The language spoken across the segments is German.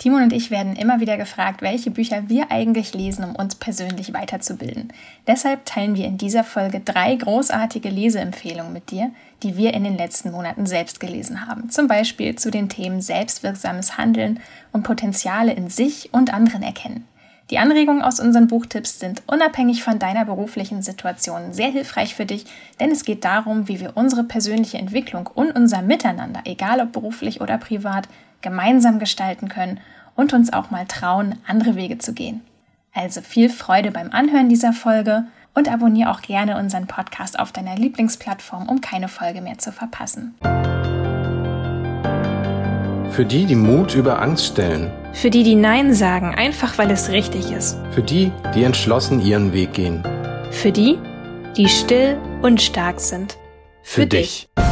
Timon und ich werden immer wieder gefragt, welche Bücher wir eigentlich lesen, um uns persönlich weiterzubilden. Deshalb teilen wir in dieser Folge drei großartige Leseempfehlungen mit dir, die wir in den letzten Monaten selbst gelesen haben. Zum Beispiel zu den Themen selbstwirksames Handeln und Potenziale in sich und anderen erkennen. Die Anregungen aus unseren Buchtipps sind unabhängig von deiner beruflichen Situation sehr hilfreich für dich, denn es geht darum, wie wir unsere persönliche Entwicklung und unser Miteinander, egal ob beruflich oder privat, gemeinsam gestalten können und uns auch mal trauen, andere Wege zu gehen. Also viel Freude beim Anhören dieser Folge und abonniere auch gerne unseren Podcast auf deiner Lieblingsplattform, um keine Folge mehr zu verpassen. Für die, die Mut über Angst stellen. Für die, die Nein sagen, einfach weil es richtig ist. Für die, die entschlossen ihren Weg gehen. Für die, die still und stark sind. Für, Für dich. dich.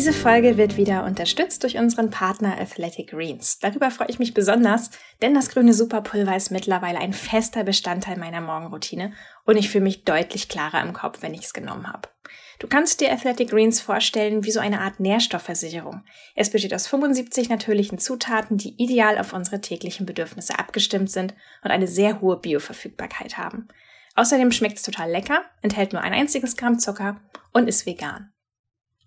Diese Folge wird wieder unterstützt durch unseren Partner Athletic Greens. Darüber freue ich mich besonders, denn das grüne Superpulver ist mittlerweile ein fester Bestandteil meiner Morgenroutine und ich fühle mich deutlich klarer im Kopf, wenn ich es genommen habe. Du kannst dir Athletic Greens vorstellen wie so eine Art Nährstoffversicherung. Es besteht aus 75 natürlichen Zutaten, die ideal auf unsere täglichen Bedürfnisse abgestimmt sind und eine sehr hohe Bioverfügbarkeit haben. Außerdem schmeckt es total lecker, enthält nur ein einziges Gramm Zucker und ist vegan.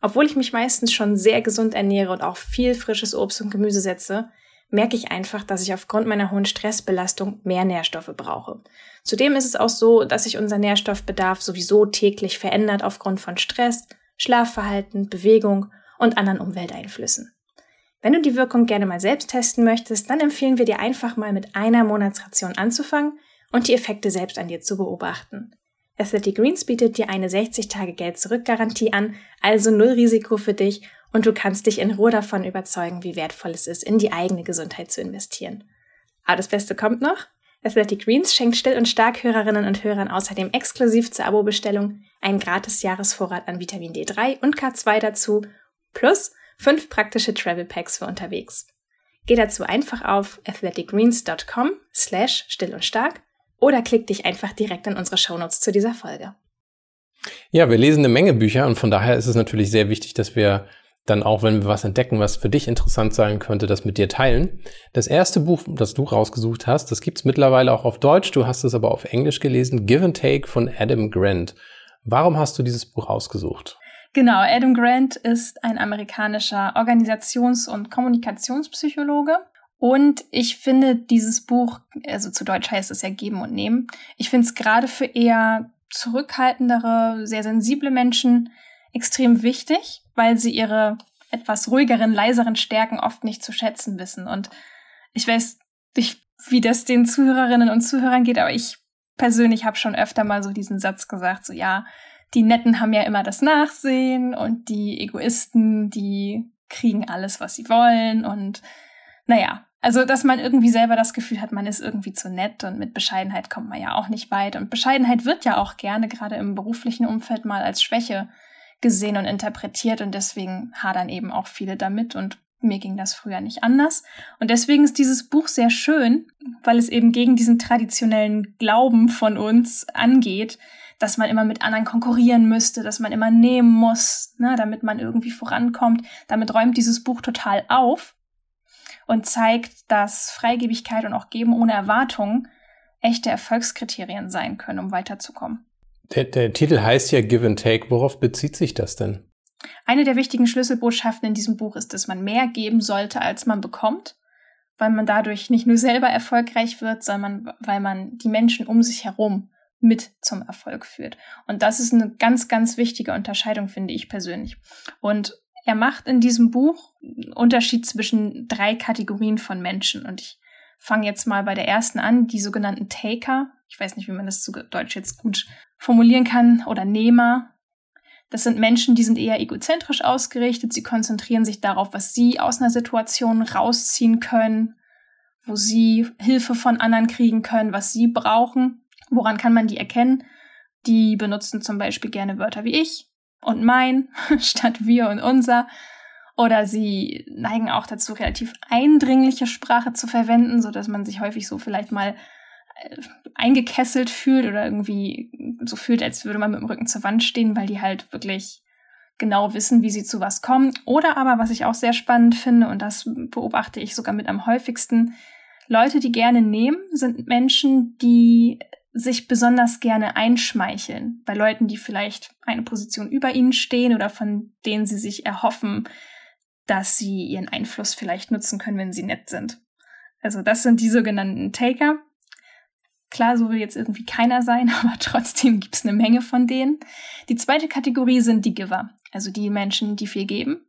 Obwohl ich mich meistens schon sehr gesund ernähre und auch viel frisches Obst und Gemüse setze, merke ich einfach, dass ich aufgrund meiner hohen Stressbelastung mehr Nährstoffe brauche. Zudem ist es auch so, dass sich unser Nährstoffbedarf sowieso täglich verändert aufgrund von Stress, Schlafverhalten, Bewegung und anderen Umwelteinflüssen. Wenn du die Wirkung gerne mal selbst testen möchtest, dann empfehlen wir dir einfach mal mit einer Monatsration anzufangen und die Effekte selbst an dir zu beobachten. Athletic Greens bietet dir eine 60-Tage-Geld-Zurück-Garantie an, also null Risiko für dich und du kannst dich in Ruhe davon überzeugen, wie wertvoll es ist, in die eigene Gesundheit zu investieren. Aber das Beste kommt noch. Athletic Greens schenkt Still- und Stark-Hörerinnen und Hörern außerdem exklusiv zur Abo-Bestellung einen gratis Jahresvorrat an Vitamin D3 und K2 dazu, plus fünf praktische Travel Packs für unterwegs. Geh dazu einfach auf athleticgreens.com slash still und stark oder klick dich einfach direkt in unsere Shownotes zu dieser Folge. Ja, wir lesen eine Menge Bücher und von daher ist es natürlich sehr wichtig, dass wir dann auch, wenn wir was entdecken, was für dich interessant sein könnte, das mit dir teilen. Das erste Buch, das du rausgesucht hast, das gibt's mittlerweile auch auf Deutsch, du hast es aber auf Englisch gelesen, Give and Take von Adam Grant. Warum hast du dieses Buch ausgesucht? Genau, Adam Grant ist ein amerikanischer Organisations- und Kommunikationspsychologe und ich finde dieses Buch, also zu Deutsch heißt es ja geben und nehmen, ich finde es gerade für eher zurückhaltendere, sehr sensible Menschen extrem wichtig, weil sie ihre etwas ruhigeren, leiseren Stärken oft nicht zu schätzen wissen. Und ich weiß nicht, wie das den Zuhörerinnen und Zuhörern geht, aber ich persönlich habe schon öfter mal so diesen Satz gesagt, so ja, die Netten haben ja immer das Nachsehen und die Egoisten, die kriegen alles, was sie wollen und naja, also, dass man irgendwie selber das Gefühl hat, man ist irgendwie zu nett und mit Bescheidenheit kommt man ja auch nicht weit. Und Bescheidenheit wird ja auch gerne gerade im beruflichen Umfeld mal als Schwäche gesehen und interpretiert und deswegen hadern eben auch viele damit und mir ging das früher nicht anders. Und deswegen ist dieses Buch sehr schön, weil es eben gegen diesen traditionellen Glauben von uns angeht, dass man immer mit anderen konkurrieren müsste, dass man immer nehmen muss, ne, damit man irgendwie vorankommt. Damit räumt dieses Buch total auf und zeigt, dass Freigebigkeit und auch Geben ohne Erwartung echte Erfolgskriterien sein können, um weiterzukommen. Der, der Titel heißt ja Give and Take. Worauf bezieht sich das denn? Eine der wichtigen Schlüsselbotschaften in diesem Buch ist, dass man mehr geben sollte, als man bekommt, weil man dadurch nicht nur selber erfolgreich wird, sondern weil man die Menschen um sich herum mit zum Erfolg führt. Und das ist eine ganz, ganz wichtige Unterscheidung, finde ich persönlich. Und er macht in diesem Buch einen Unterschied zwischen drei Kategorien von Menschen. Und ich fange jetzt mal bei der ersten an, die sogenannten Taker. Ich weiß nicht, wie man das zu Deutsch jetzt gut formulieren kann. Oder Nehmer. Das sind Menschen, die sind eher egozentrisch ausgerichtet. Sie konzentrieren sich darauf, was sie aus einer Situation rausziehen können, wo sie Hilfe von anderen kriegen können, was sie brauchen. Woran kann man die erkennen? Die benutzen zum Beispiel gerne Wörter wie ich, und mein statt wir und unser. Oder sie neigen auch dazu, relativ eindringliche Sprache zu verwenden, so dass man sich häufig so vielleicht mal äh, eingekesselt fühlt oder irgendwie so fühlt, als würde man mit dem Rücken zur Wand stehen, weil die halt wirklich genau wissen, wie sie zu was kommen. Oder aber, was ich auch sehr spannend finde, und das beobachte ich sogar mit am häufigsten, Leute, die gerne nehmen, sind Menschen, die sich besonders gerne einschmeicheln bei Leuten, die vielleicht eine Position über ihnen stehen oder von denen sie sich erhoffen, dass sie ihren Einfluss vielleicht nutzen können, wenn sie nett sind. Also das sind die sogenannten Taker. Klar, so will jetzt irgendwie keiner sein, aber trotzdem gibt's eine Menge von denen. Die zweite Kategorie sind die Giver, also die Menschen, die viel geben.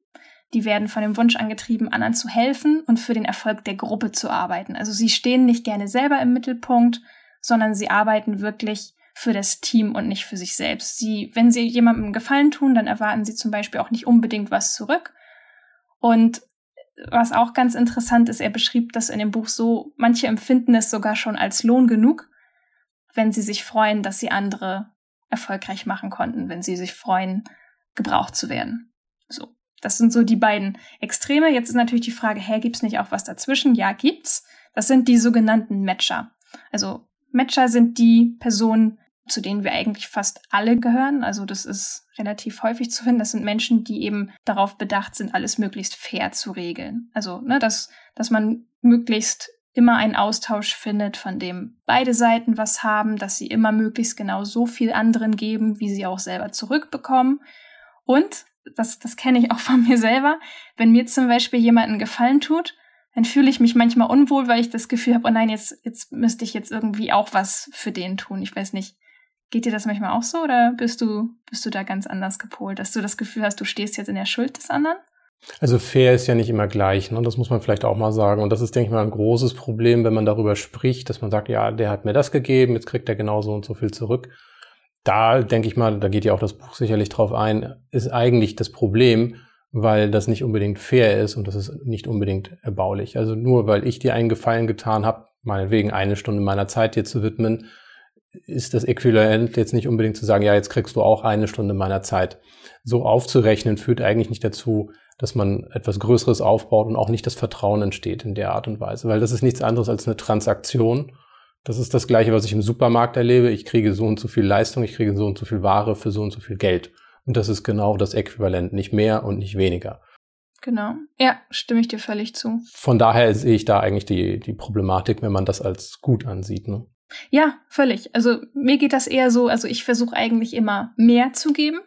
Die werden von dem Wunsch angetrieben, anderen zu helfen und für den Erfolg der Gruppe zu arbeiten. Also sie stehen nicht gerne selber im Mittelpunkt, sondern sie arbeiten wirklich für das Team und nicht für sich selbst. Sie, wenn sie jemandem Gefallen tun, dann erwarten sie zum Beispiel auch nicht unbedingt was zurück, und was auch ganz interessant ist, er beschrieb das in dem Buch so, manche empfinden es sogar schon als Lohn genug, wenn sie sich freuen, dass sie andere erfolgreich machen konnten, wenn sie sich freuen, gebraucht zu werden. So. Das sind so die beiden Extreme. Jetzt ist natürlich die Frage, hä, gibt's nicht auch was dazwischen? Ja, gibt's. Das sind die sogenannten Matcher. Also Matcher sind die Personen, zu denen wir eigentlich fast alle gehören. Also das ist relativ häufig zu finden. Das sind Menschen, die eben darauf bedacht sind, alles möglichst fair zu regeln. Also, ne, dass, dass man möglichst immer einen Austausch findet, von dem beide Seiten was haben, dass sie immer möglichst genau so viel anderen geben, wie sie auch selber zurückbekommen. Und, das, das kenne ich auch von mir selber, wenn mir zum Beispiel jemand einen Gefallen tut, dann fühle ich mich manchmal unwohl, weil ich das Gefühl habe, oh nein, jetzt, jetzt müsste ich jetzt irgendwie auch was für den tun. Ich weiß nicht, Geht dir das manchmal auch so oder bist du, bist du da ganz anders gepolt, dass du das Gefühl hast, du stehst jetzt in der Schuld des anderen? Also fair ist ja nicht immer gleich, ne? das muss man vielleicht auch mal sagen. Und das ist, denke ich mal, ein großes Problem, wenn man darüber spricht, dass man sagt, ja, der hat mir das gegeben, jetzt kriegt er genauso und so viel zurück. Da denke ich mal, da geht ja auch das Buch sicherlich drauf ein, ist eigentlich das Problem, weil das nicht unbedingt fair ist und das ist nicht unbedingt erbaulich. Also nur weil ich dir einen Gefallen getan habe, meinetwegen eine Stunde meiner Zeit dir zu widmen, ist das Äquivalent jetzt nicht unbedingt zu sagen, ja, jetzt kriegst du auch eine Stunde meiner Zeit. So aufzurechnen führt eigentlich nicht dazu, dass man etwas Größeres aufbaut und auch nicht das Vertrauen entsteht in der Art und Weise, weil das ist nichts anderes als eine Transaktion. Das ist das Gleiche, was ich im Supermarkt erlebe. Ich kriege so und so viel Leistung, ich kriege so und so viel Ware für so und so viel Geld. Und das ist genau das Äquivalent, nicht mehr und nicht weniger. Genau. Ja, stimme ich dir völlig zu. Von daher sehe ich da eigentlich die, die Problematik, wenn man das als gut ansieht. Ne? Ja, völlig. Also mir geht das eher so, also ich versuche eigentlich immer mehr zu geben.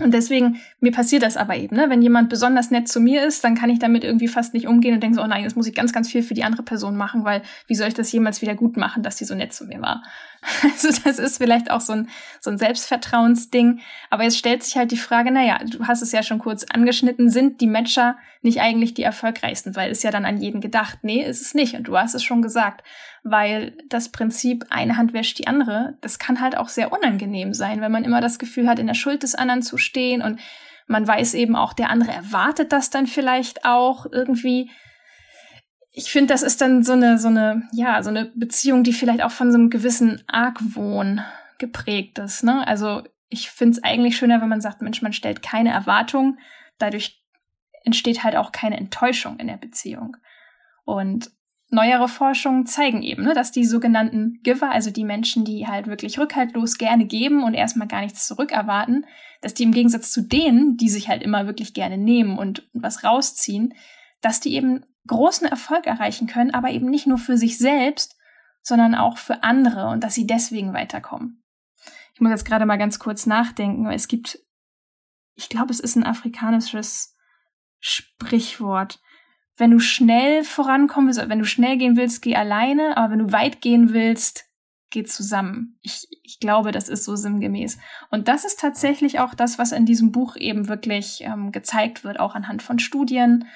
Und deswegen, mir passiert das aber eben, ne? Wenn jemand besonders nett zu mir ist, dann kann ich damit irgendwie fast nicht umgehen und denke so, oh nein, jetzt muss ich ganz, ganz viel für die andere Person machen, weil wie soll ich das jemals wieder gut machen, dass die so nett zu mir war? Also das ist vielleicht auch so ein, so ein Selbstvertrauensding. Aber jetzt stellt sich halt die Frage, naja, du hast es ja schon kurz angeschnitten, sind die Matcher nicht eigentlich die erfolgreichsten? Weil es ja dann an jeden gedacht. Nee, ist es nicht. Und du hast es schon gesagt. Weil das Prinzip, eine Hand wäscht die andere, das kann halt auch sehr unangenehm sein, wenn man immer das Gefühl hat, in der Schuld des anderen zu stehen und man weiß eben auch, der andere erwartet das dann vielleicht auch irgendwie ich finde, das ist dann so eine, so eine, ja, so eine Beziehung, die vielleicht auch von so einem gewissen Argwohn geprägt ist. Ne? Also ich finde es eigentlich schöner, wenn man sagt, Mensch, man stellt keine Erwartung, dadurch entsteht halt auch keine Enttäuschung in der Beziehung. Und neuere Forschungen zeigen eben, ne, dass die sogenannten Giver, also die Menschen, die halt wirklich rückhaltlos gerne geben und erstmal gar nichts zurückerwarten, dass die im Gegensatz zu denen, die sich halt immer wirklich gerne nehmen und was rausziehen, dass die eben großen Erfolg erreichen können, aber eben nicht nur für sich selbst, sondern auch für andere und dass sie deswegen weiterkommen. Ich muss jetzt gerade mal ganz kurz nachdenken, es gibt, ich glaube, es ist ein afrikanisches Sprichwort. Wenn du schnell vorankommen willst, wenn du schnell gehen willst, geh alleine, aber wenn du weit gehen willst, geh zusammen. Ich, ich glaube, das ist so sinngemäß. Und das ist tatsächlich auch das, was in diesem Buch eben wirklich ähm, gezeigt wird, auch anhand von Studien,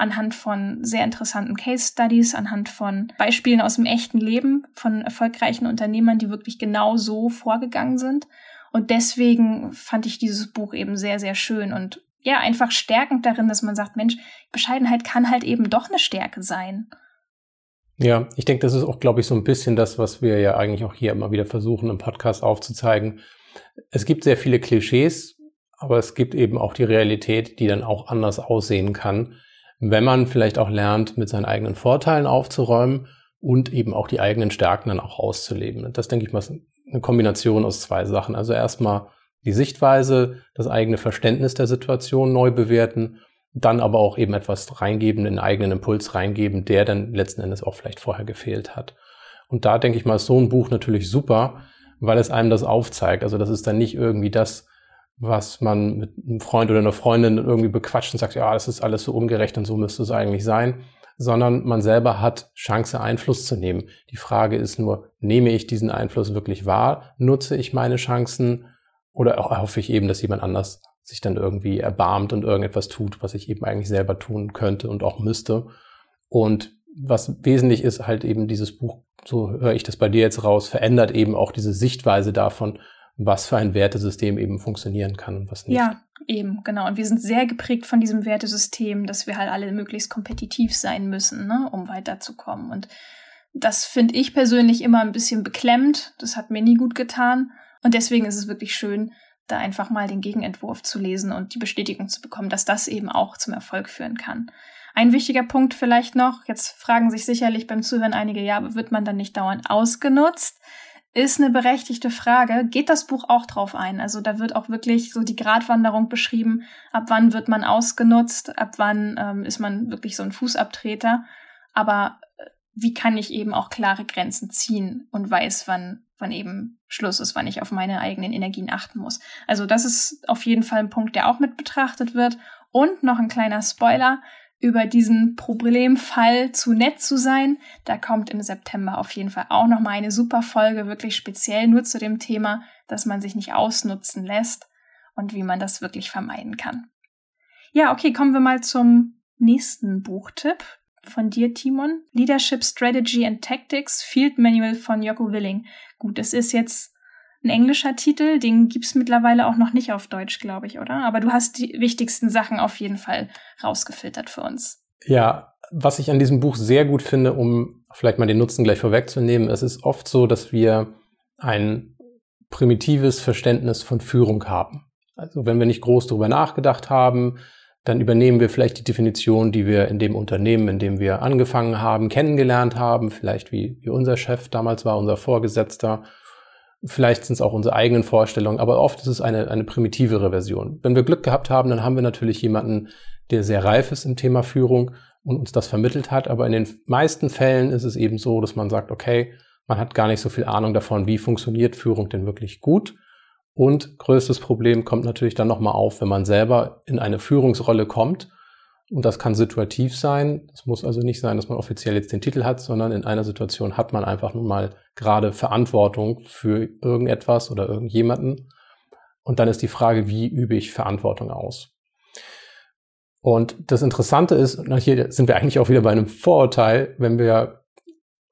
anhand von sehr interessanten Case Studies, anhand von Beispielen aus dem echten Leben von erfolgreichen Unternehmern, die wirklich genau so vorgegangen sind. Und deswegen fand ich dieses Buch eben sehr, sehr schön und ja, einfach stärkend darin, dass man sagt, Mensch, Bescheidenheit kann halt eben doch eine Stärke sein. Ja, ich denke, das ist auch, glaube ich, so ein bisschen das, was wir ja eigentlich auch hier immer wieder versuchen, im Podcast aufzuzeigen. Es gibt sehr viele Klischees, aber es gibt eben auch die Realität, die dann auch anders aussehen kann, wenn man vielleicht auch lernt, mit seinen eigenen Vorteilen aufzuräumen und eben auch die eigenen Stärken dann auch auszuleben. Das denke ich mal ist eine Kombination aus zwei Sachen. Also erstmal die Sichtweise, das eigene Verständnis der Situation neu bewerten, dann aber auch eben etwas reingeben, einen eigenen Impuls reingeben, der dann letzten Endes auch vielleicht vorher gefehlt hat. Und da denke ich mal, ist so ein Buch natürlich super, weil es einem das aufzeigt. Also das ist dann nicht irgendwie das, was man mit einem Freund oder einer Freundin irgendwie bequatscht und sagt, ja, das ist alles so ungerecht und so müsste es eigentlich sein, sondern man selber hat Chance, Einfluss zu nehmen. Die Frage ist nur, nehme ich diesen Einfluss wirklich wahr? Nutze ich meine Chancen? Oder hoffe ich eben, dass jemand anders sich dann irgendwie erbarmt und irgendetwas tut, was ich eben eigentlich selber tun könnte und auch müsste? Und was wesentlich ist, halt eben dieses Buch, so höre ich das bei dir jetzt raus, verändert eben auch diese Sichtweise davon, was für ein Wertesystem eben funktionieren kann und was nicht. Ja, eben, genau. Und wir sind sehr geprägt von diesem Wertesystem, dass wir halt alle möglichst kompetitiv sein müssen, ne, um weiterzukommen. Und das finde ich persönlich immer ein bisschen beklemmt. Das hat mir nie gut getan. Und deswegen ist es wirklich schön, da einfach mal den Gegenentwurf zu lesen und die Bestätigung zu bekommen, dass das eben auch zum Erfolg führen kann. Ein wichtiger Punkt vielleicht noch, jetzt fragen sich sicherlich beim Zuhören einige, ja, wird man dann nicht dauernd ausgenutzt? Ist eine berechtigte Frage. Geht das Buch auch drauf ein? Also da wird auch wirklich so die Gratwanderung beschrieben. Ab wann wird man ausgenutzt? Ab wann ähm, ist man wirklich so ein Fußabtreter? Aber äh, wie kann ich eben auch klare Grenzen ziehen und weiß, wann, wann eben Schluss ist, wann ich auf meine eigenen Energien achten muss? Also das ist auf jeden Fall ein Punkt, der auch mit betrachtet wird. Und noch ein kleiner Spoiler über diesen Problemfall zu nett zu sein. Da kommt im September auf jeden Fall auch noch mal eine super Folge, wirklich speziell nur zu dem Thema, dass man sich nicht ausnutzen lässt und wie man das wirklich vermeiden kann. Ja, okay, kommen wir mal zum nächsten Buchtipp von dir, Timon. Leadership Strategy and Tactics Field Manual von Jocko Willing. Gut, es ist jetzt ein englischer Titel, den gibt's mittlerweile auch noch nicht auf Deutsch, glaube ich, oder? Aber du hast die wichtigsten Sachen auf jeden Fall rausgefiltert für uns. Ja, was ich an diesem Buch sehr gut finde, um vielleicht mal den Nutzen gleich vorwegzunehmen, es ist oft so, dass wir ein primitives Verständnis von Führung haben. Also wenn wir nicht groß darüber nachgedacht haben, dann übernehmen wir vielleicht die Definition, die wir in dem Unternehmen, in dem wir angefangen haben, kennengelernt haben, vielleicht wie, wie unser Chef damals war, unser Vorgesetzter Vielleicht sind es auch unsere eigenen Vorstellungen, aber oft ist es eine, eine primitivere Version. Wenn wir Glück gehabt haben, dann haben wir natürlich jemanden, der sehr reif ist im Thema Führung und uns das vermittelt hat. Aber in den meisten Fällen ist es eben so, dass man sagt, okay, man hat gar nicht so viel Ahnung davon, wie funktioniert Führung denn wirklich gut. Und größtes Problem kommt natürlich dann nochmal auf, wenn man selber in eine Führungsrolle kommt und das kann situativ sein. Es muss also nicht sein, dass man offiziell jetzt den Titel hat, sondern in einer Situation hat man einfach nun mal gerade Verantwortung für irgendetwas oder irgendjemanden. Und dann ist die Frage, wie übe ich Verantwortung aus? Und das Interessante ist, hier sind wir eigentlich auch wieder bei einem Vorurteil, wenn wir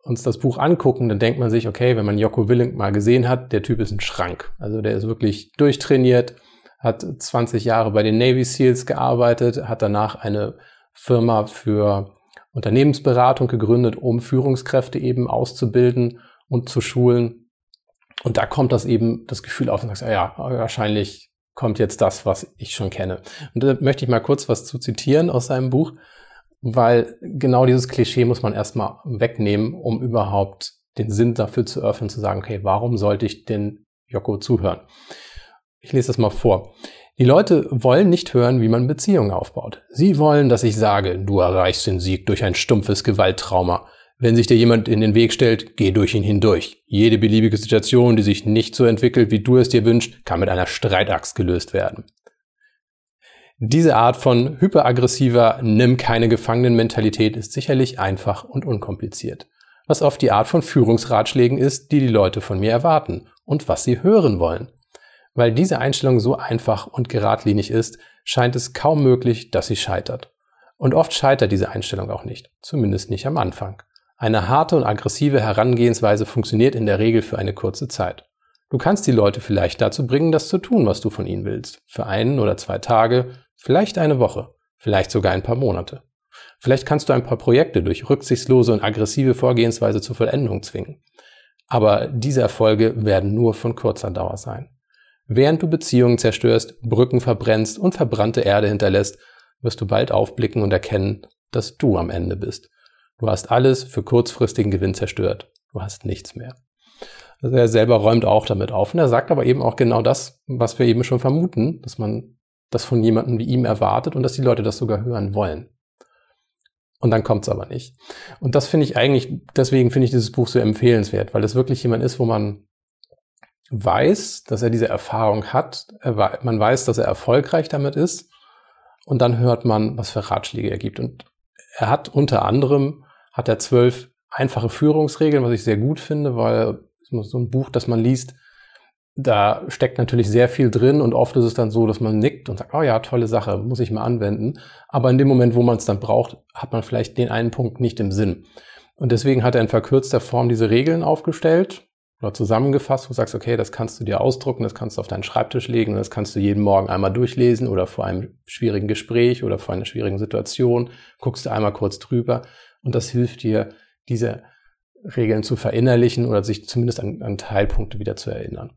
uns das Buch angucken, dann denkt man sich, okay, wenn man Joko Willing mal gesehen hat, der Typ ist ein Schrank. Also der ist wirklich durchtrainiert, hat 20 Jahre bei den Navy SEALs gearbeitet, hat danach eine Firma für Unternehmensberatung gegründet, um Führungskräfte eben auszubilden und zu schulen. Und da kommt das eben das Gefühl auf und sagst, ja, wahrscheinlich kommt jetzt das, was ich schon kenne. Und da möchte ich mal kurz was zu zitieren aus seinem Buch, weil genau dieses Klischee muss man erstmal wegnehmen, um überhaupt den Sinn dafür zu öffnen, zu sagen, okay, warum sollte ich den Joko zuhören? Ich lese das mal vor. Die Leute wollen nicht hören, wie man Beziehungen aufbaut. Sie wollen, dass ich sage, du erreichst den Sieg durch ein stumpfes Gewalttrauma. Wenn sich dir jemand in den Weg stellt, geh durch ihn hindurch. Jede beliebige Situation, die sich nicht so entwickelt, wie du es dir wünschst, kann mit einer Streitaxt gelöst werden. Diese Art von hyperaggressiver Nimm keine Gefangenen-Mentalität ist sicherlich einfach und unkompliziert. Was oft die Art von Führungsratschlägen ist, die die Leute von mir erwarten und was sie hören wollen. Weil diese Einstellung so einfach und geradlinig ist, scheint es kaum möglich, dass sie scheitert. Und oft scheitert diese Einstellung auch nicht, zumindest nicht am Anfang. Eine harte und aggressive Herangehensweise funktioniert in der Regel für eine kurze Zeit. Du kannst die Leute vielleicht dazu bringen, das zu tun, was du von ihnen willst. Für einen oder zwei Tage, vielleicht eine Woche, vielleicht sogar ein paar Monate. Vielleicht kannst du ein paar Projekte durch rücksichtslose und aggressive Vorgehensweise zur Vollendung zwingen. Aber diese Erfolge werden nur von kurzer Dauer sein. Während du Beziehungen zerstörst, Brücken verbrennst und verbrannte Erde hinterlässt, wirst du bald aufblicken und erkennen, dass du am Ende bist. Du hast alles für kurzfristigen Gewinn zerstört. Du hast nichts mehr. Also er selber räumt auch damit auf. Und er sagt aber eben auch genau das, was wir eben schon vermuten, dass man das von jemandem wie ihm erwartet und dass die Leute das sogar hören wollen. Und dann kommt's aber nicht. Und das finde ich eigentlich, deswegen finde ich dieses Buch so empfehlenswert, weil es wirklich jemand ist, wo man weiß, dass er diese Erfahrung hat, man weiß, dass er erfolgreich damit ist und dann hört man, was für Ratschläge er gibt. Und er hat unter anderem, hat er zwölf einfache Führungsregeln, was ich sehr gut finde, weil so ein Buch, das man liest, da steckt natürlich sehr viel drin und oft ist es dann so, dass man nickt und sagt, oh ja, tolle Sache, muss ich mal anwenden. Aber in dem Moment, wo man es dann braucht, hat man vielleicht den einen Punkt nicht im Sinn. Und deswegen hat er in verkürzter Form diese Regeln aufgestellt oder zusammengefasst, wo du sagst, okay, das kannst du dir ausdrucken, das kannst du auf deinen Schreibtisch legen, das kannst du jeden Morgen einmal durchlesen oder vor einem schwierigen Gespräch oder vor einer schwierigen Situation, guckst du einmal kurz drüber und das hilft dir, diese Regeln zu verinnerlichen oder sich zumindest an, an Teilpunkte wieder zu erinnern.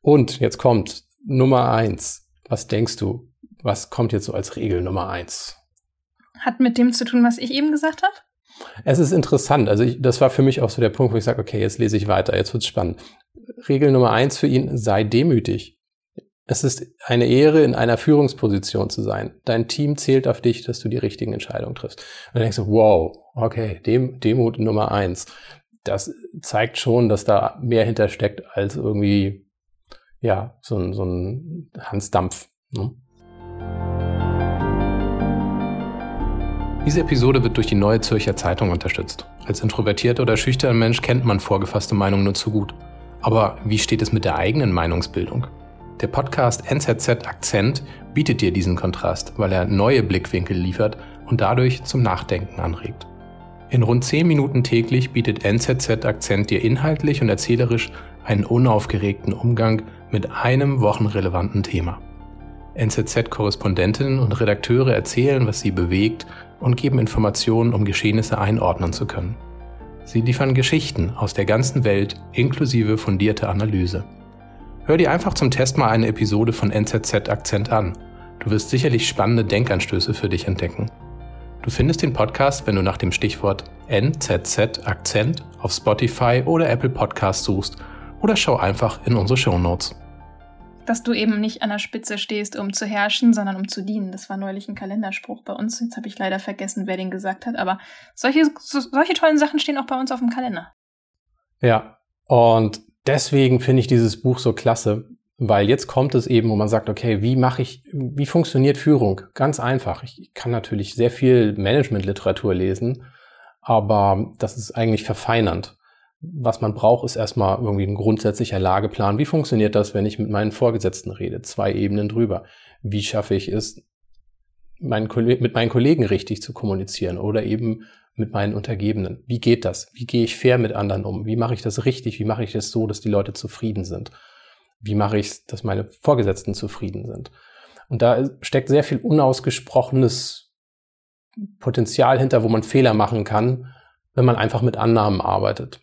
Und jetzt kommt Nummer eins. Was denkst du? Was kommt jetzt so als Regel Nummer eins? Hat mit dem zu tun, was ich eben gesagt habe? Es ist interessant. Also ich, das war für mich auch so der Punkt, wo ich sage, okay, jetzt lese ich weiter, jetzt wird's spannend. Regel Nummer eins für ihn, sei demütig. Es ist eine Ehre, in einer Führungsposition zu sein. Dein Team zählt auf dich, dass du die richtigen Entscheidungen triffst. Und dann denkst du, wow, okay, Dem Demut Nummer eins. Das zeigt schon, dass da mehr hintersteckt als irgendwie ja, so ein, so ein Hans Dampf. Ne? Diese Episode wird durch die Neue Zürcher Zeitung unterstützt. Als introvertierter oder schüchterner Mensch kennt man vorgefasste Meinungen nur zu gut. Aber wie steht es mit der eigenen Meinungsbildung? Der Podcast NZZ Akzent bietet dir diesen Kontrast, weil er neue Blickwinkel liefert und dadurch zum Nachdenken anregt. In rund 10 Minuten täglich bietet NZZ Akzent dir inhaltlich und erzählerisch einen unaufgeregten Umgang mit einem wochenrelevanten Thema. NZZ-Korrespondentinnen und Redakteure erzählen, was sie bewegt und geben Informationen, um Geschehnisse einordnen zu können. Sie liefern Geschichten aus der ganzen Welt inklusive fundierte Analyse. Hör dir einfach zum Test mal eine Episode von NZZ Akzent an. Du wirst sicherlich spannende Denkanstöße für dich entdecken. Du findest den Podcast, wenn du nach dem Stichwort NZZ Akzent auf Spotify oder Apple Podcast suchst oder schau einfach in unsere Show Notes. Dass du eben nicht an der Spitze stehst, um zu herrschen, sondern um zu dienen. Das war neulich ein Kalenderspruch bei uns. Jetzt habe ich leider vergessen, wer den gesagt hat. Aber solche, so, solche tollen Sachen stehen auch bei uns auf dem Kalender. Ja, und deswegen finde ich dieses Buch so klasse, weil jetzt kommt es eben, wo man sagt, okay, wie mache ich, wie funktioniert Führung? Ganz einfach. Ich kann natürlich sehr viel Managementliteratur lesen, aber das ist eigentlich verfeinernd was man braucht, ist erstmal irgendwie ein grundsätzlicher Lageplan. Wie funktioniert das, wenn ich mit meinen Vorgesetzten rede? Zwei Ebenen drüber. Wie schaffe ich es, meinen mit meinen Kollegen richtig zu kommunizieren oder eben mit meinen Untergebenen? Wie geht das? Wie gehe ich fair mit anderen um? Wie mache ich das richtig? Wie mache ich das so, dass die Leute zufrieden sind? Wie mache ich es, dass meine Vorgesetzten zufrieden sind? Und da steckt sehr viel unausgesprochenes Potenzial hinter, wo man Fehler machen kann, wenn man einfach mit Annahmen arbeitet.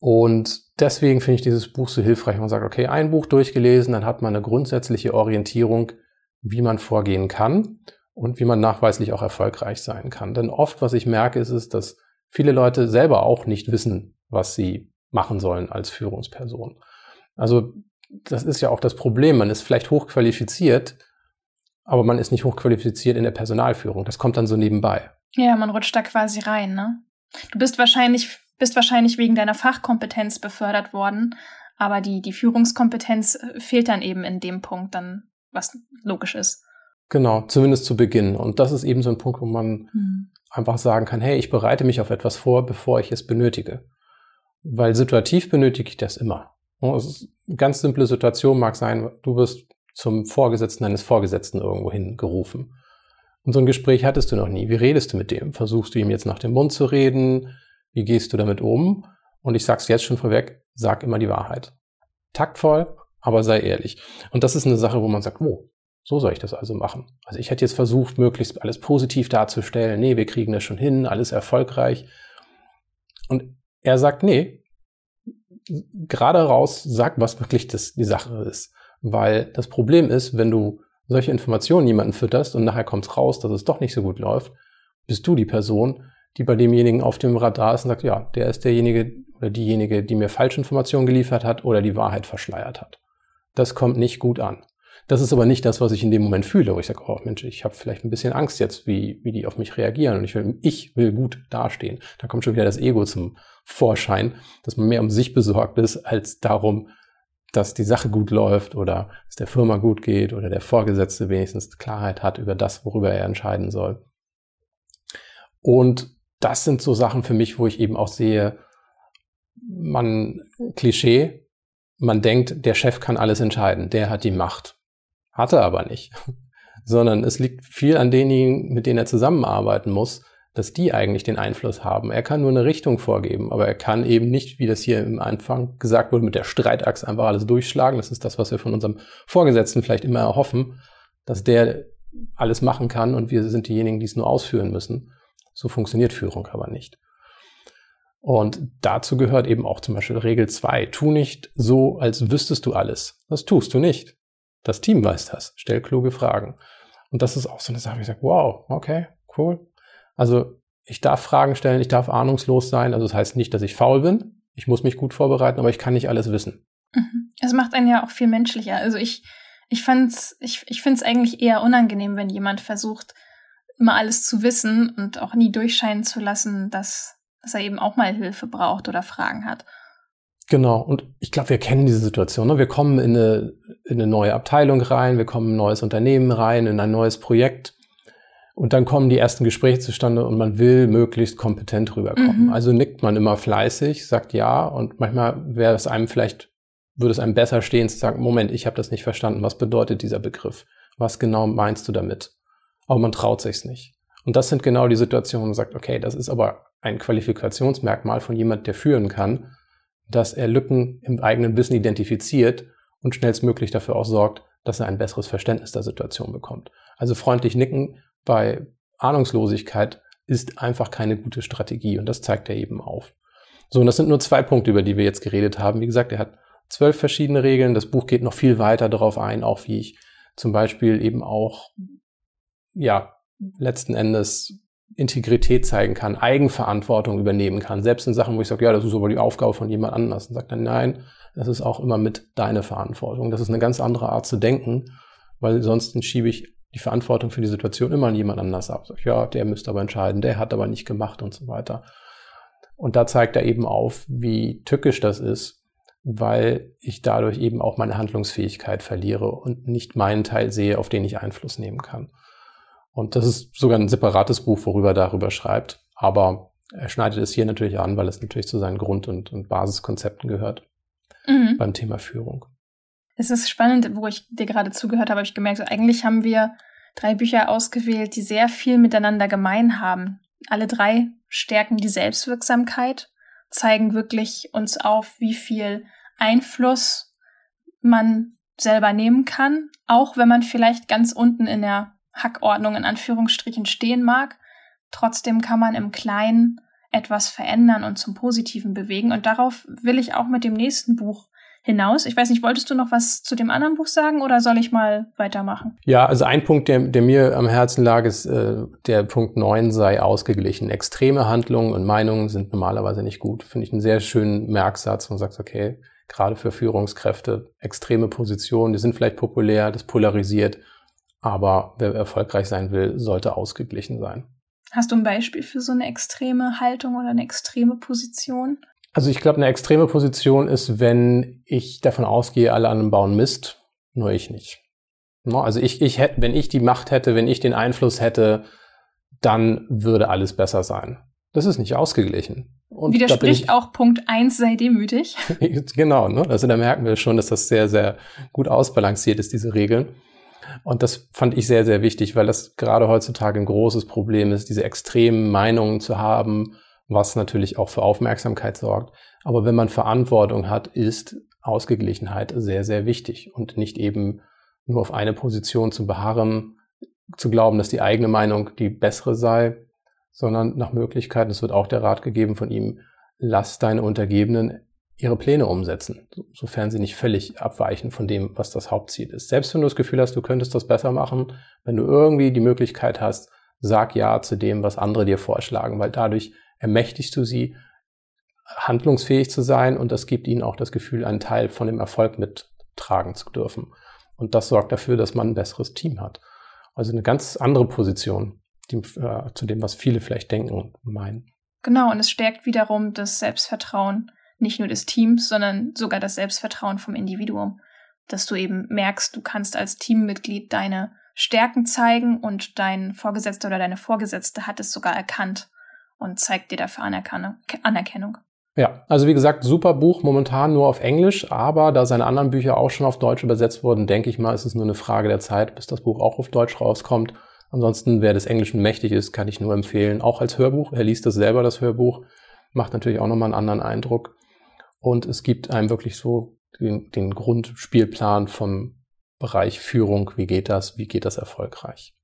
Und deswegen finde ich dieses Buch so hilfreich. Man sagt, okay, ein Buch durchgelesen, dann hat man eine grundsätzliche Orientierung, wie man vorgehen kann und wie man nachweislich auch erfolgreich sein kann. Denn oft, was ich merke, ist es, dass viele Leute selber auch nicht wissen, was sie machen sollen als Führungsperson. Also das ist ja auch das Problem. Man ist vielleicht hochqualifiziert, aber man ist nicht hochqualifiziert in der Personalführung. Das kommt dann so nebenbei. Ja, man rutscht da quasi rein, ne? Du bist wahrscheinlich bist wahrscheinlich wegen deiner Fachkompetenz befördert worden, aber die, die Führungskompetenz äh, fehlt dann eben in dem Punkt dann, was logisch ist. Genau, zumindest zu Beginn. Und das ist eben so ein Punkt, wo man hm. einfach sagen kann, hey, ich bereite mich auf etwas vor, bevor ich es benötige. Weil situativ benötige ich das immer. Es eine ganz simple Situation mag sein, du wirst zum Vorgesetzten deines Vorgesetzten irgendwo hingerufen. Und so ein Gespräch hattest du noch nie. Wie redest du mit dem? Versuchst du ihm jetzt nach dem Mund zu reden? Wie gehst du damit um? Und ich sag's jetzt schon vorweg, sag immer die Wahrheit. Taktvoll, aber sei ehrlich. Und das ist eine Sache, wo man sagt, oh, so soll ich das also machen. Also ich hätte jetzt versucht, möglichst alles positiv darzustellen. Nee, wir kriegen das schon hin, alles erfolgreich. Und er sagt, nee, gerade raus, sag, was wirklich das, die Sache ist. Weil das Problem ist, wenn du solche Informationen jemanden fütterst und nachher kommt raus, dass es doch nicht so gut läuft, bist du die Person, die bei demjenigen auf dem Radar ist und sagt, ja, der ist derjenige oder diejenige, die mir Falschinformationen geliefert hat oder die Wahrheit verschleiert hat. Das kommt nicht gut an. Das ist aber nicht das, was ich in dem Moment fühle, wo ich sage, oh Mensch, ich habe vielleicht ein bisschen Angst jetzt, wie, wie die auf mich reagieren und ich will, ich will gut dastehen. Da kommt schon wieder das Ego zum Vorschein, dass man mehr um sich besorgt ist, als darum, dass die Sache gut läuft oder es der Firma gut geht oder der Vorgesetzte wenigstens Klarheit hat über das, worüber er entscheiden soll. Und das sind so Sachen für mich, wo ich eben auch sehe, man, Klischee, man denkt, der Chef kann alles entscheiden, der hat die Macht. Hat er aber nicht. Sondern es liegt viel an denjenigen, mit denen er zusammenarbeiten muss, dass die eigentlich den Einfluss haben. Er kann nur eine Richtung vorgeben, aber er kann eben nicht, wie das hier im Anfang gesagt wurde, mit der Streitachse einfach alles durchschlagen. Das ist das, was wir von unserem Vorgesetzten vielleicht immer erhoffen, dass der alles machen kann und wir sind diejenigen, die es nur ausführen müssen. So funktioniert Führung aber nicht. Und dazu gehört eben auch zum Beispiel Regel 2. Tu nicht so, als wüsstest du alles. Das tust du nicht. Das Team weiß das. Stell kluge Fragen. Und das ist auch so eine Sache, ich sage, wow, okay, cool. Also ich darf Fragen stellen, ich darf ahnungslos sein. Also das heißt nicht, dass ich faul bin. Ich muss mich gut vorbereiten, aber ich kann nicht alles wissen. Mhm. Es macht einen ja auch viel menschlicher. Also ich, ich fand's, ich, ich finde es eigentlich eher unangenehm, wenn jemand versucht, immer alles zu wissen und auch nie durchscheinen zu lassen, dass, dass er eben auch mal Hilfe braucht oder Fragen hat. Genau, und ich glaube, wir kennen diese Situation. Ne? Wir kommen in eine, in eine neue Abteilung rein, wir kommen in ein neues Unternehmen rein, in ein neues Projekt. Und dann kommen die ersten Gespräche zustande und man will möglichst kompetent rüberkommen. Mhm. Also nickt man immer fleißig, sagt ja und manchmal wäre es einem vielleicht, würde es einem besser stehen zu sagen, Moment, ich habe das nicht verstanden. Was bedeutet dieser Begriff? Was genau meinst du damit? Aber man traut sich's nicht. Und das sind genau die Situationen, wo man sagt, okay, das ist aber ein Qualifikationsmerkmal von jemand, der führen kann dass er Lücken im eigenen Wissen identifiziert und schnellstmöglich dafür auch sorgt, dass er ein besseres Verständnis der Situation bekommt. Also freundlich nicken bei Ahnungslosigkeit ist einfach keine gute Strategie und das zeigt er eben auf. So, und das sind nur zwei Punkte, über die wir jetzt geredet haben. Wie gesagt, er hat zwölf verschiedene Regeln. Das Buch geht noch viel weiter darauf ein, auch wie ich zum Beispiel eben auch, ja, letzten Endes Integrität zeigen kann, Eigenverantwortung übernehmen kann, selbst in Sachen, wo ich sage, ja, das ist aber die Aufgabe von jemand anders. Und sagt dann, nein, das ist auch immer mit deiner Verantwortung. Das ist eine ganz andere Art zu denken, weil sonst schiebe ich die Verantwortung für die Situation immer an jemand anders ab. Sag, ja, der müsste aber entscheiden, der hat aber nicht gemacht und so weiter. Und da zeigt er eben auf, wie tückisch das ist, weil ich dadurch eben auch meine Handlungsfähigkeit verliere und nicht meinen Teil sehe, auf den ich Einfluss nehmen kann. Und das ist sogar ein separates Buch, worüber er darüber schreibt. Aber er schneidet es hier natürlich an, weil es natürlich zu seinen Grund- und, und Basiskonzepten gehört mhm. beim Thema Führung. Es ist spannend, wo ich dir gerade zugehört habe, habe ich gemerkt, eigentlich haben wir drei Bücher ausgewählt, die sehr viel miteinander gemein haben. Alle drei stärken die Selbstwirksamkeit, zeigen wirklich uns auf, wie viel Einfluss man selber nehmen kann, auch wenn man vielleicht ganz unten in der Hackordnung in Anführungsstrichen stehen mag. Trotzdem kann man im Kleinen etwas verändern und zum Positiven bewegen. Und darauf will ich auch mit dem nächsten Buch hinaus. Ich weiß nicht, wolltest du noch was zu dem anderen Buch sagen oder soll ich mal weitermachen? Ja, also ein Punkt, der, der mir am Herzen lag, ist, äh, der Punkt 9 sei ausgeglichen. Extreme Handlungen und Meinungen sind normalerweise nicht gut. Finde ich einen sehr schönen Merksatz, man sagt, okay, gerade für Führungskräfte, extreme Positionen, die sind vielleicht populär, das polarisiert aber wer erfolgreich sein will, sollte ausgeglichen sein. Hast du ein Beispiel für so eine extreme Haltung oder eine extreme Position? Also ich glaube, eine extreme Position ist, wenn ich davon ausgehe, alle anderen bauen Mist, nur ich nicht. Also ich, ich hätte, wenn ich die Macht hätte, wenn ich den Einfluss hätte, dann würde alles besser sein. Das ist nicht ausgeglichen. Und Widerspricht auch Punkt 1, sei demütig. genau, ne? Also da merken wir schon, dass das sehr, sehr gut ausbalanciert ist, diese Regeln. Und das fand ich sehr, sehr wichtig, weil das gerade heutzutage ein großes Problem ist, diese extremen Meinungen zu haben, was natürlich auch für Aufmerksamkeit sorgt. Aber wenn man Verantwortung hat, ist Ausgeglichenheit sehr, sehr wichtig und nicht eben nur auf eine Position zu beharren, zu glauben, dass die eigene Meinung die bessere sei, sondern nach Möglichkeiten, es wird auch der Rat gegeben von ihm, lass deine Untergebenen ihre Pläne umsetzen, sofern sie nicht völlig abweichen von dem, was das Hauptziel ist. Selbst wenn du das Gefühl hast, du könntest das besser machen, wenn du irgendwie die Möglichkeit hast, sag ja zu dem, was andere dir vorschlagen, weil dadurch ermächtigst du sie, handlungsfähig zu sein und das gibt ihnen auch das Gefühl, einen Teil von dem Erfolg mittragen zu dürfen. Und das sorgt dafür, dass man ein besseres Team hat. Also eine ganz andere Position die, äh, zu dem, was viele vielleicht denken und meinen. Genau, und es stärkt wiederum das Selbstvertrauen nicht nur des Teams, sondern sogar das Selbstvertrauen vom Individuum. Dass du eben merkst, du kannst als Teammitglied deine Stärken zeigen und dein Vorgesetzter oder deine Vorgesetzte hat es sogar erkannt und zeigt dir dafür Anerkennung. Ja, also wie gesagt, super Buch, momentan nur auf Englisch, aber da seine anderen Bücher auch schon auf Deutsch übersetzt wurden, denke ich mal, ist es nur eine Frage der Zeit, bis das Buch auch auf Deutsch rauskommt. Ansonsten, wer des Englischen mächtig ist, kann ich nur empfehlen, auch als Hörbuch. Er liest das selber, das Hörbuch, macht natürlich auch nochmal einen anderen Eindruck. Und es gibt einem wirklich so den, den Grundspielplan vom Bereich Führung. Wie geht das? Wie geht das erfolgreich?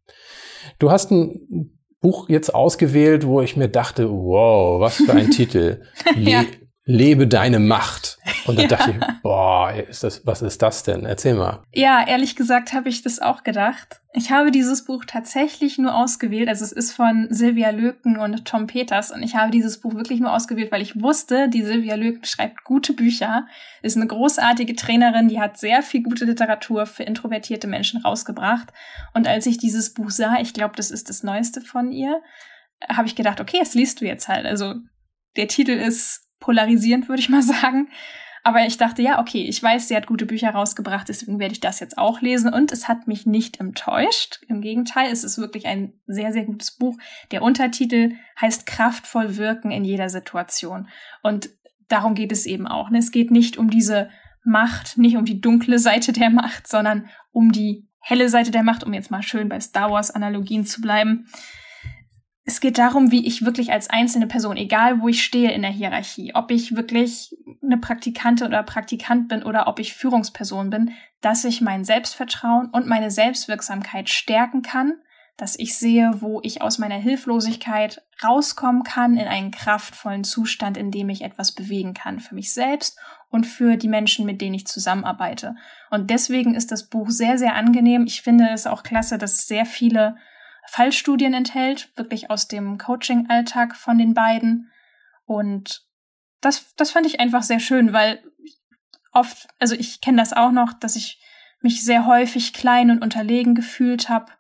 Du hast ein Buch jetzt ausgewählt, wo ich mir dachte, wow, was für ein Titel. Le ja. Lebe deine Macht. Und dann ja. dachte ich, boah, ist das, was ist das denn? Erzähl mal. Ja, ehrlich gesagt habe ich das auch gedacht. Ich habe dieses Buch tatsächlich nur ausgewählt. Also es ist von Silvia Löken und Tom Peters. Und ich habe dieses Buch wirklich nur ausgewählt, weil ich wusste, die Silvia Löken schreibt gute Bücher, ist eine großartige Trainerin, die hat sehr viel gute Literatur für introvertierte Menschen rausgebracht. Und als ich dieses Buch sah, ich glaube, das ist das Neueste von ihr, habe ich gedacht, okay, das liest du jetzt halt. Also der Titel ist polarisierend, würde ich mal sagen. Aber ich dachte, ja, okay, ich weiß, sie hat gute Bücher rausgebracht, deswegen werde ich das jetzt auch lesen. Und es hat mich nicht enttäuscht. Im Gegenteil, es ist wirklich ein sehr, sehr gutes Buch. Der Untertitel heißt Kraftvoll wirken in jeder Situation. Und darum geht es eben auch. Ne? Es geht nicht um diese Macht, nicht um die dunkle Seite der Macht, sondern um die helle Seite der Macht, um jetzt mal schön bei Star Wars Analogien zu bleiben es geht darum, wie ich wirklich als einzelne Person, egal wo ich stehe in der Hierarchie, ob ich wirklich eine Praktikantin oder Praktikant bin oder ob ich Führungsperson bin, dass ich mein Selbstvertrauen und meine Selbstwirksamkeit stärken kann, dass ich sehe, wo ich aus meiner Hilflosigkeit rauskommen kann in einen kraftvollen Zustand, in dem ich etwas bewegen kann für mich selbst und für die Menschen, mit denen ich zusammenarbeite. Und deswegen ist das Buch sehr, sehr angenehm. Ich finde es auch klasse, dass sehr viele Fallstudien enthält, wirklich aus dem Coaching-Alltag von den beiden. Und das, das fand ich einfach sehr schön, weil oft, also ich kenne das auch noch, dass ich mich sehr häufig klein und unterlegen gefühlt habe,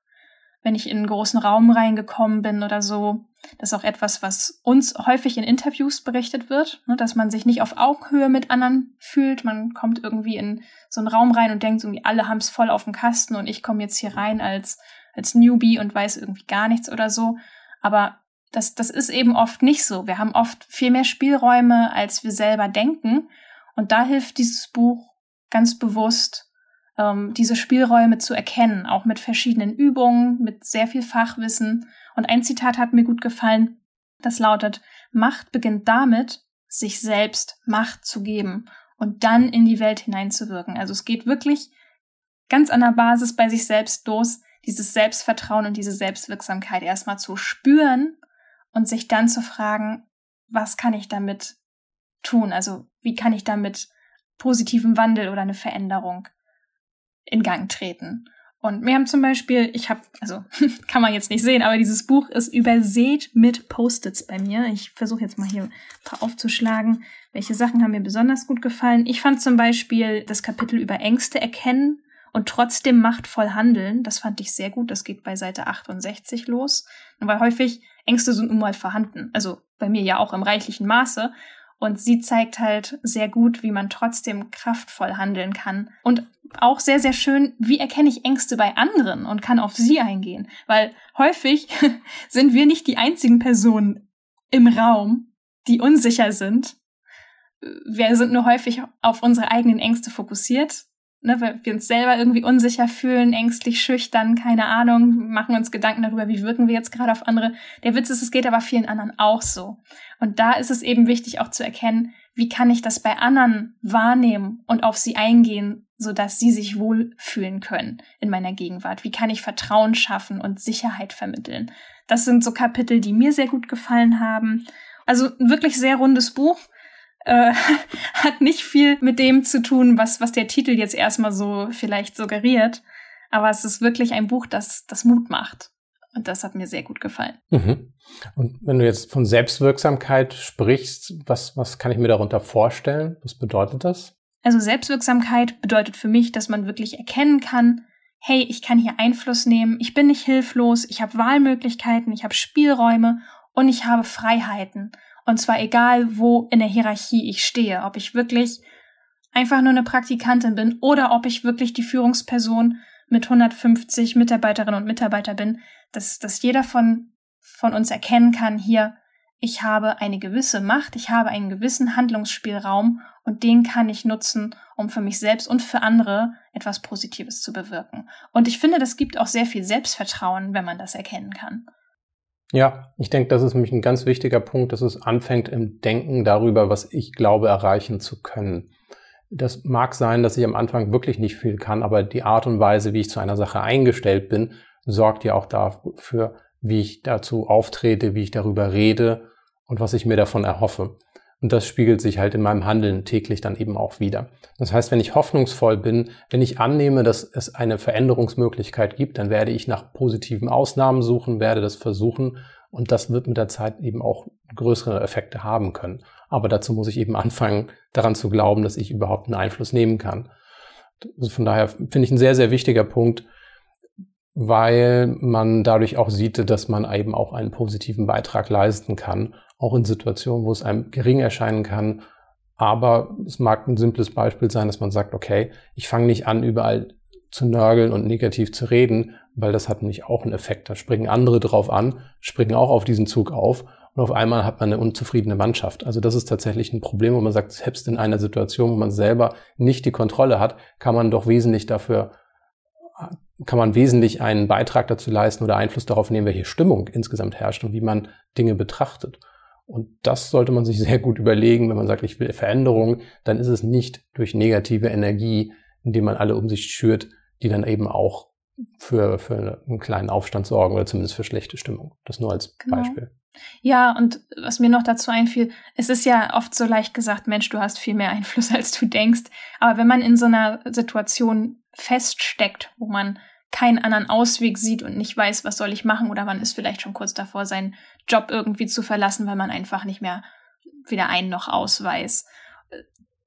wenn ich in einen großen Raum reingekommen bin oder so. Das ist auch etwas, was uns häufig in Interviews berichtet wird, ne, dass man sich nicht auf Augenhöhe mit anderen fühlt. Man kommt irgendwie in so einen Raum rein und denkt, irgendwie alle haben es voll auf dem Kasten und ich komme jetzt hier rein als als Newbie und weiß irgendwie gar nichts oder so. Aber das, das ist eben oft nicht so. Wir haben oft viel mehr Spielräume, als wir selber denken. Und da hilft dieses Buch ganz bewusst, ähm, diese Spielräume zu erkennen, auch mit verschiedenen Übungen, mit sehr viel Fachwissen. Und ein Zitat hat mir gut gefallen, das lautet, Macht beginnt damit, sich selbst Macht zu geben und dann in die Welt hineinzuwirken. Also es geht wirklich ganz an der Basis bei sich selbst los, dieses Selbstvertrauen und diese Selbstwirksamkeit erstmal zu spüren und sich dann zu fragen, was kann ich damit tun? Also wie kann ich damit positiven Wandel oder eine Veränderung in Gang treten? Und wir haben zum Beispiel, ich habe, also kann man jetzt nicht sehen, aber dieses Buch ist übersät mit Post-its bei mir. Ich versuche jetzt mal hier ein paar aufzuschlagen. Welche Sachen haben mir besonders gut gefallen? Ich fand zum Beispiel das Kapitel über Ängste erkennen und trotzdem machtvoll handeln. Das fand ich sehr gut. Das geht bei Seite 68 los. Weil häufig Ängste sind nun mal vorhanden. Also bei mir ja auch im reichlichen Maße. Und sie zeigt halt sehr gut, wie man trotzdem kraftvoll handeln kann. Und auch sehr, sehr schön, wie erkenne ich Ängste bei anderen und kann auf sie eingehen. Weil häufig sind wir nicht die einzigen Personen im Raum, die unsicher sind. Wir sind nur häufig auf unsere eigenen Ängste fokussiert ne, weil wir uns selber irgendwie unsicher fühlen, ängstlich, schüchtern, keine Ahnung, machen uns Gedanken darüber, wie wirken wir jetzt gerade auf andere. Der Witz ist, es geht aber vielen anderen auch so. Und da ist es eben wichtig auch zu erkennen, wie kann ich das bei anderen wahrnehmen und auf sie eingehen, so dass sie sich wohlfühlen können in meiner Gegenwart? Wie kann ich Vertrauen schaffen und Sicherheit vermitteln? Das sind so Kapitel, die mir sehr gut gefallen haben. Also wirklich sehr rundes Buch äh, hat nicht viel mit dem zu tun, was, was der Titel jetzt erstmal so vielleicht suggeriert. Aber es ist wirklich ein Buch, das, das Mut macht. Und das hat mir sehr gut gefallen. Mhm. Und wenn du jetzt von Selbstwirksamkeit sprichst, was, was kann ich mir darunter vorstellen? Was bedeutet das? Also Selbstwirksamkeit bedeutet für mich, dass man wirklich erkennen kann, hey, ich kann hier Einfluss nehmen, ich bin nicht hilflos, ich habe Wahlmöglichkeiten, ich habe Spielräume und ich habe Freiheiten. Und zwar egal, wo in der Hierarchie ich stehe, ob ich wirklich einfach nur eine Praktikantin bin oder ob ich wirklich die Führungsperson mit 150 Mitarbeiterinnen und Mitarbeitern bin, dass, dass jeder von, von uns erkennen kann, hier, ich habe eine gewisse Macht, ich habe einen gewissen Handlungsspielraum und den kann ich nutzen, um für mich selbst und für andere etwas Positives zu bewirken. Und ich finde, das gibt auch sehr viel Selbstvertrauen, wenn man das erkennen kann. Ja, ich denke, das ist nämlich ein ganz wichtiger Punkt, dass es anfängt im Denken darüber, was ich glaube erreichen zu können. Das mag sein, dass ich am Anfang wirklich nicht viel kann, aber die Art und Weise, wie ich zu einer Sache eingestellt bin, sorgt ja auch dafür, wie ich dazu auftrete, wie ich darüber rede und was ich mir davon erhoffe. Und das spiegelt sich halt in meinem Handeln täglich dann eben auch wieder. Das heißt, wenn ich hoffnungsvoll bin, wenn ich annehme, dass es eine Veränderungsmöglichkeit gibt, dann werde ich nach positiven Ausnahmen suchen, werde das versuchen und das wird mit der Zeit eben auch größere Effekte haben können. Aber dazu muss ich eben anfangen, daran zu glauben, dass ich überhaupt einen Einfluss nehmen kann. Also von daher finde ich ein sehr, sehr wichtiger Punkt, weil man dadurch auch sieht, dass man eben auch einen positiven Beitrag leisten kann auch in Situationen, wo es einem gering erscheinen kann. Aber es mag ein simples Beispiel sein, dass man sagt, okay, ich fange nicht an, überall zu nörgeln und negativ zu reden, weil das hat nämlich auch einen Effekt. Da springen andere drauf an, springen auch auf diesen Zug auf und auf einmal hat man eine unzufriedene Mannschaft. Also das ist tatsächlich ein Problem, wo man sagt, selbst in einer Situation, wo man selber nicht die Kontrolle hat, kann man doch wesentlich dafür, kann man wesentlich einen Beitrag dazu leisten oder Einfluss darauf nehmen, welche Stimmung insgesamt herrscht und wie man Dinge betrachtet. Und das sollte man sich sehr gut überlegen, wenn man sagt, ich will Veränderung, dann ist es nicht durch negative Energie, indem man alle um sich schürt, die dann eben auch für, für einen kleinen Aufstand sorgen oder zumindest für schlechte Stimmung. Das nur als genau. Beispiel. Ja, und was mir noch dazu einfiel, es ist ja oft so leicht gesagt, Mensch, du hast viel mehr Einfluss, als du denkst. Aber wenn man in so einer Situation feststeckt, wo man keinen anderen Ausweg sieht und nicht weiß, was soll ich machen, oder man ist vielleicht schon kurz davor, seinen Job irgendwie zu verlassen, weil man einfach nicht mehr weder ein noch aus weiß.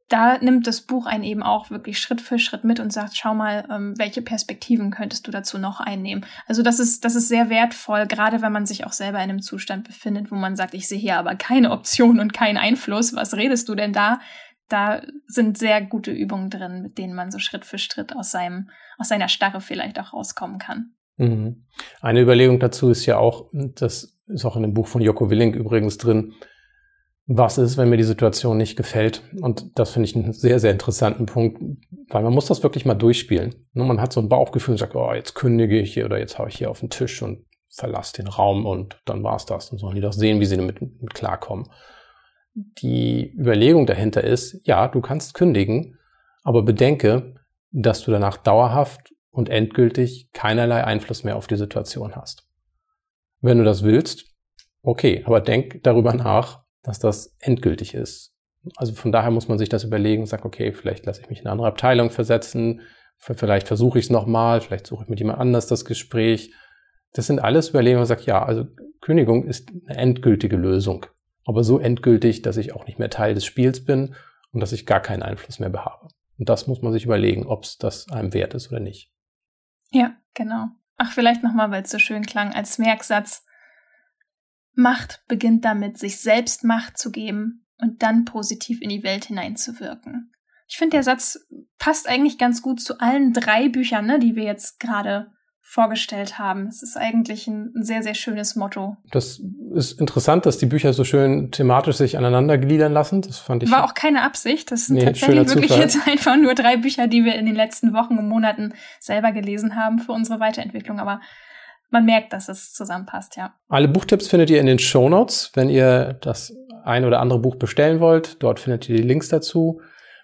Da nimmt das Buch einen eben auch wirklich Schritt für Schritt mit und sagt, schau mal, ähm, welche Perspektiven könntest du dazu noch einnehmen. Also das ist, das ist sehr wertvoll, gerade wenn man sich auch selber in einem Zustand befindet, wo man sagt, ich sehe hier aber keine Option und keinen Einfluss. Was redest du denn da? Da sind sehr gute Übungen drin, mit denen man so Schritt für Schritt aus seinem, aus seiner Starre vielleicht auch rauskommen kann. Mhm. Eine Überlegung dazu ist ja auch, dass ist auch in dem Buch von Joko Willink übrigens drin, was ist, wenn mir die Situation nicht gefällt. Und das finde ich einen sehr, sehr interessanten Punkt, weil man muss das wirklich mal durchspielen. Ne, man hat so ein Bauchgefühl und sagt, oh, jetzt kündige ich hier oder jetzt haue ich hier auf den Tisch und verlasse den Raum und dann war's das. Und sollen die doch sehen, wie sie damit mit klarkommen. Die Überlegung dahinter ist, ja, du kannst kündigen, aber bedenke, dass du danach dauerhaft und endgültig keinerlei Einfluss mehr auf die Situation hast. Wenn du das willst, okay, aber denk darüber nach, dass das endgültig ist. Also von daher muss man sich das überlegen und sagen, okay, vielleicht lasse ich mich in eine andere Abteilung versetzen, vielleicht versuche ich es nochmal, vielleicht suche ich mit jemand anders das Gespräch. Das sind alles Überlegungen, wo man sagt, ja, also Kündigung ist eine endgültige Lösung. Aber so endgültig, dass ich auch nicht mehr Teil des Spiels bin und dass ich gar keinen Einfluss mehr habe. Und das muss man sich überlegen, ob es das einem wert ist oder nicht. Ja, genau. Ach, vielleicht nochmal, weil es so schön klang, als Merksatz. Macht beginnt damit, sich selbst Macht zu geben und dann positiv in die Welt hineinzuwirken. Ich finde, der Satz passt eigentlich ganz gut zu allen drei Büchern, ne, die wir jetzt gerade vorgestellt haben. Es ist eigentlich ein, ein, sehr, sehr schönes Motto. Das ist interessant, dass die Bücher so schön thematisch sich aneinander gliedern lassen. Das fand ich. War auch keine Absicht. Das sind nee, tatsächlich wirklich Zufall. jetzt einfach nur drei Bücher, die wir in den letzten Wochen und Monaten selber gelesen haben für unsere Weiterentwicklung. Aber man merkt, dass es zusammenpasst, ja. Alle Buchtipps findet ihr in den Show Notes, wenn ihr das ein oder andere Buch bestellen wollt. Dort findet ihr die Links dazu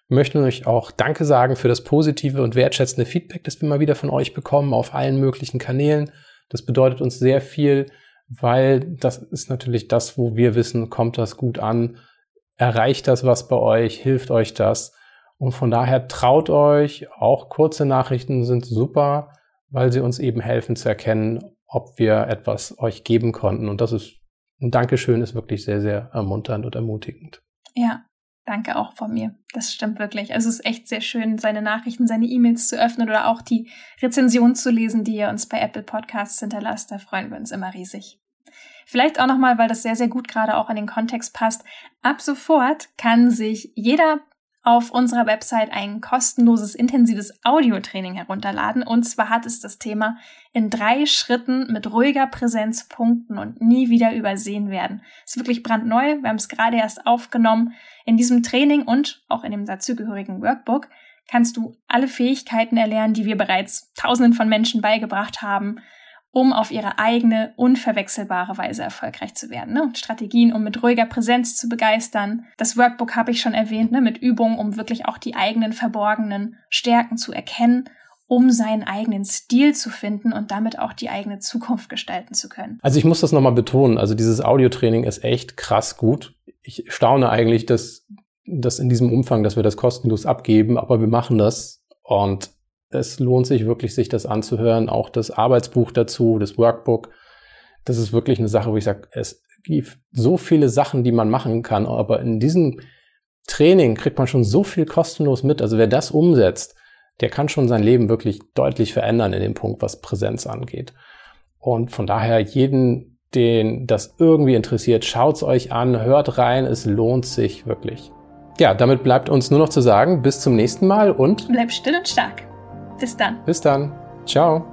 möchten euch auch Danke sagen für das positive und wertschätzende Feedback, das wir mal wieder von euch bekommen auf allen möglichen Kanälen. Das bedeutet uns sehr viel, weil das ist natürlich das, wo wir wissen, kommt das gut an, erreicht das was bei euch, hilft euch das. Und von daher traut euch, auch kurze Nachrichten sind super, weil sie uns eben helfen zu erkennen, ob wir etwas euch geben konnten. Und das ist ein Dankeschön, ist wirklich sehr, sehr ermunternd und ermutigend. Ja, danke auch von mir. Das stimmt wirklich. Also es ist echt sehr schön, seine Nachrichten, seine E-Mails zu öffnen oder auch die Rezension zu lesen, die ihr uns bei Apple Podcasts hinterlasst. Da freuen wir uns immer riesig. Vielleicht auch nochmal, weil das sehr, sehr gut gerade auch in den Kontext passt. Ab sofort kann sich jeder auf unserer Website ein kostenloses, intensives Audiotraining herunterladen. Und zwar hat es das Thema in drei Schritten mit ruhiger Präsenz punkten und nie wieder übersehen werden. Ist wirklich brandneu. Wir haben es gerade erst aufgenommen. In diesem Training und auch in dem dazugehörigen Workbook kannst du alle Fähigkeiten erlernen, die wir bereits Tausenden von Menschen beigebracht haben um auf ihre eigene, unverwechselbare Weise erfolgreich zu werden. Ne? Strategien, um mit ruhiger Präsenz zu begeistern. Das Workbook habe ich schon erwähnt, ne? mit Übungen, um wirklich auch die eigenen verborgenen Stärken zu erkennen um seinen eigenen Stil zu finden und damit auch die eigene Zukunft gestalten zu können. Also ich muss das nochmal betonen. Also dieses Audiotraining ist echt krass gut. Ich staune eigentlich, dass, dass in diesem Umfang, dass wir das kostenlos abgeben, aber wir machen das und es lohnt sich wirklich, sich das anzuhören. Auch das Arbeitsbuch dazu, das Workbook. Das ist wirklich eine Sache, wo ich sage, es gibt so viele Sachen, die man machen kann, aber in diesem Training kriegt man schon so viel kostenlos mit. Also wer das umsetzt, der kann schon sein Leben wirklich deutlich verändern in dem Punkt, was Präsenz angeht. Und von daher jeden, den das irgendwie interessiert, schaut's euch an, hört rein, es lohnt sich wirklich. Ja, damit bleibt uns nur noch zu sagen, bis zum nächsten Mal und bleib still und stark. Bis dann. Bis dann. Ciao.